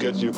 Did you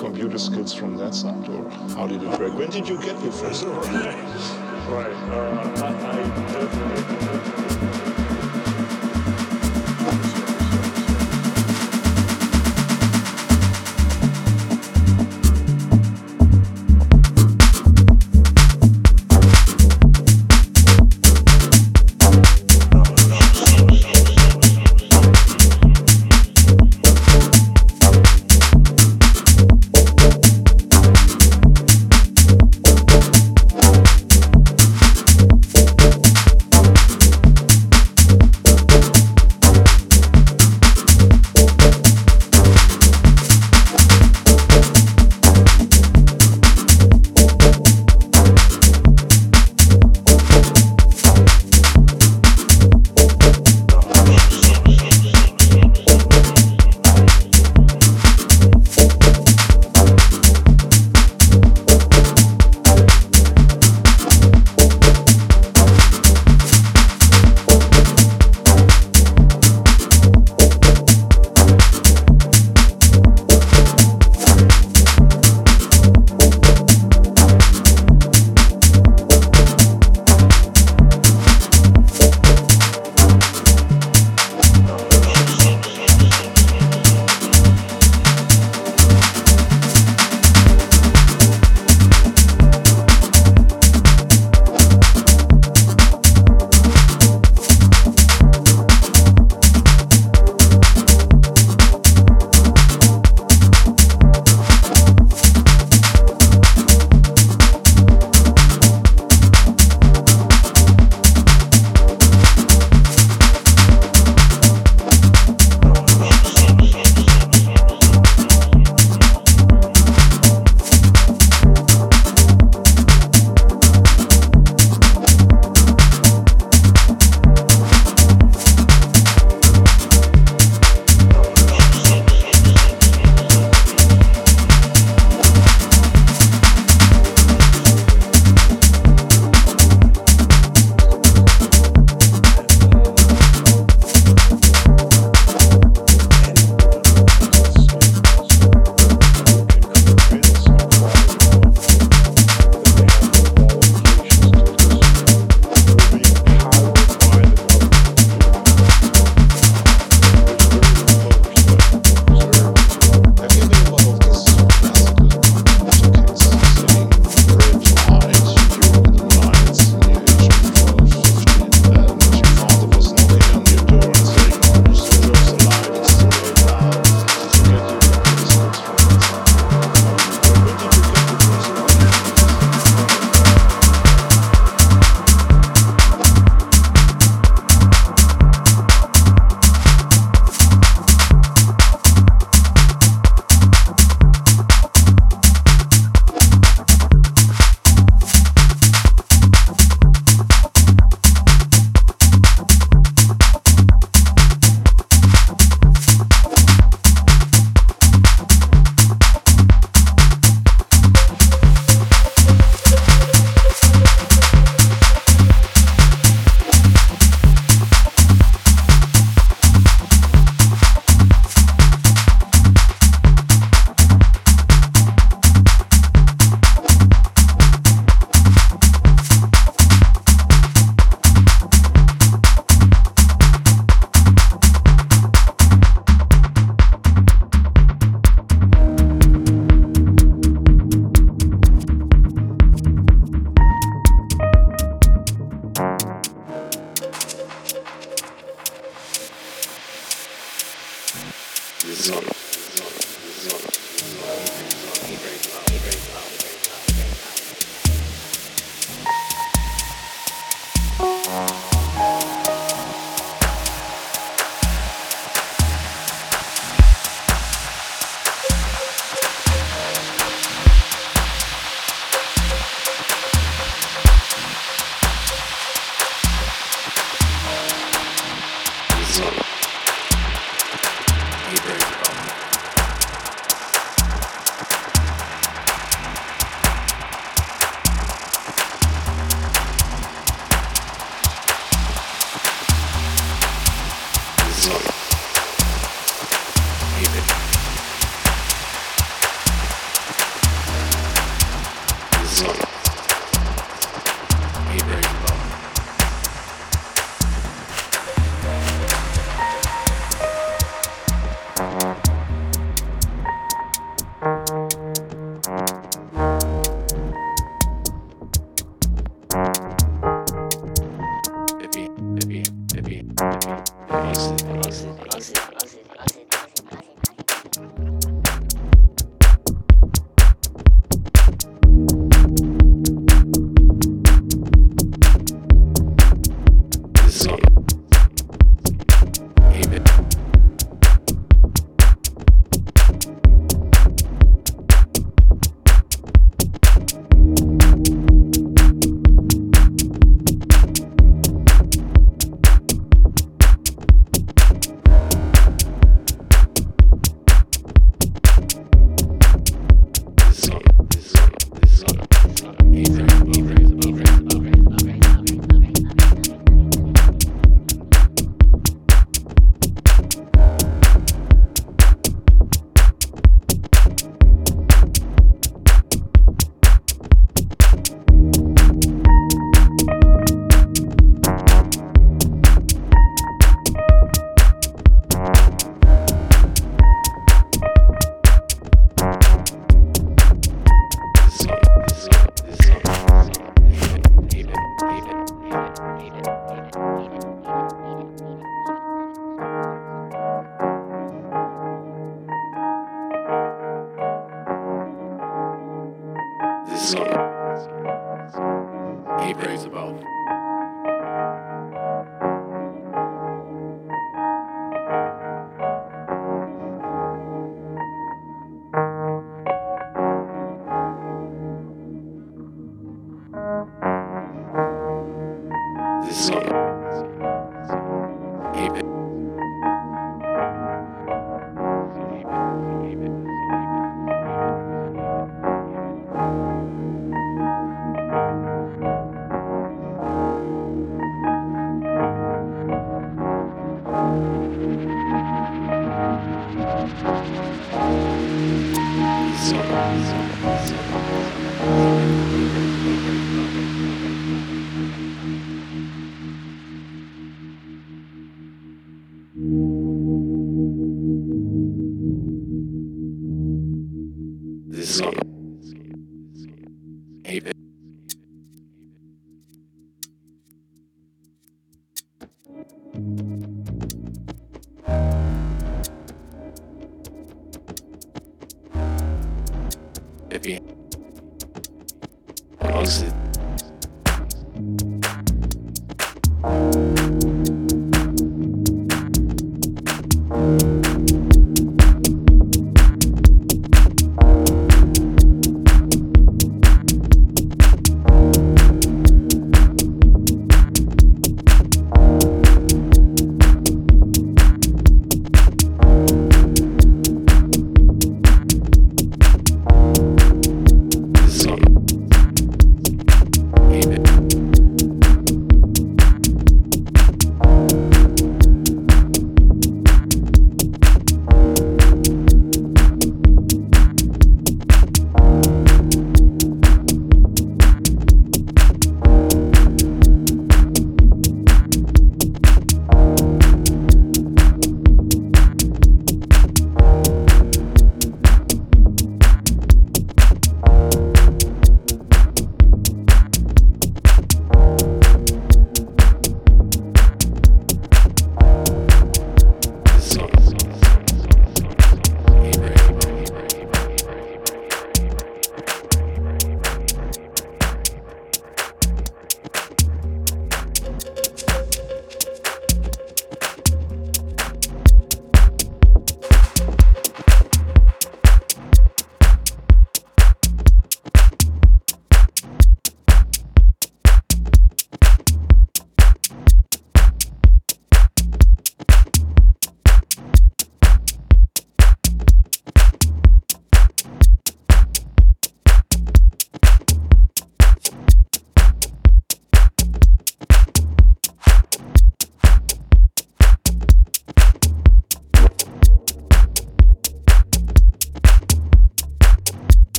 Excellent.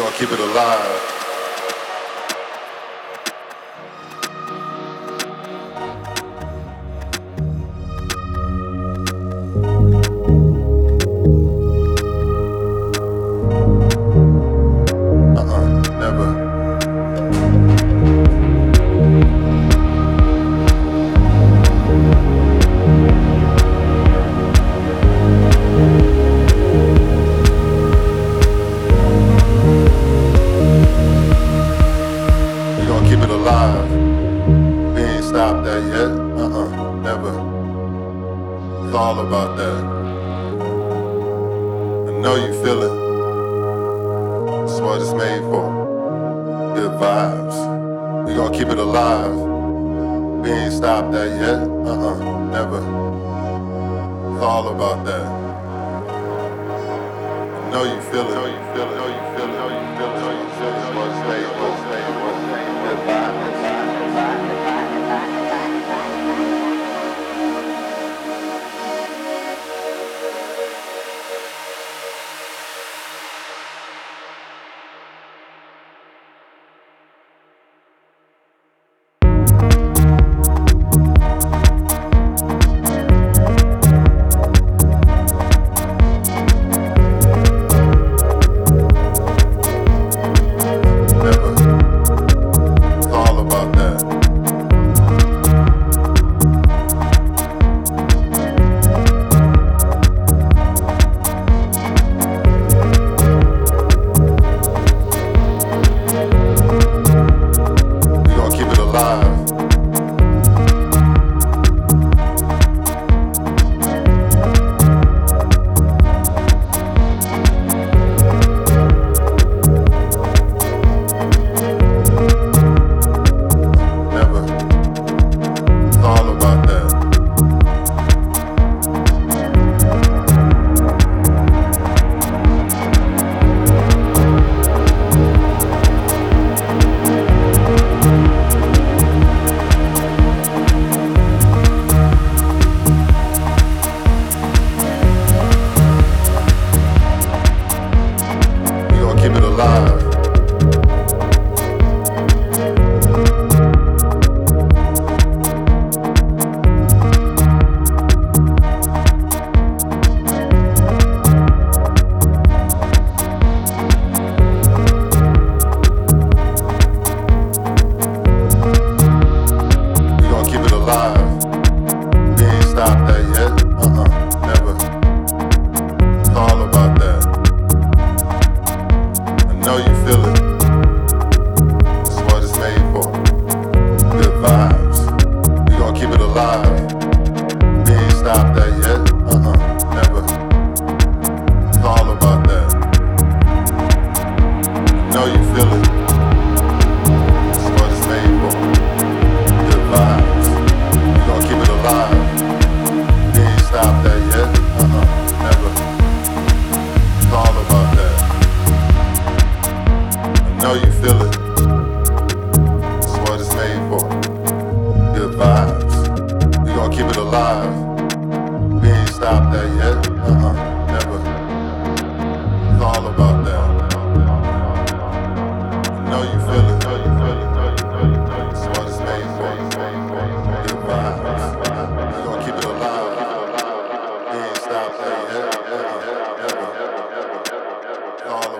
Gonna keep it alive.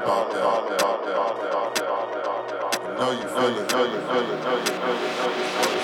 about that. I know you feel it, feel it, feel it, feel it, feel it.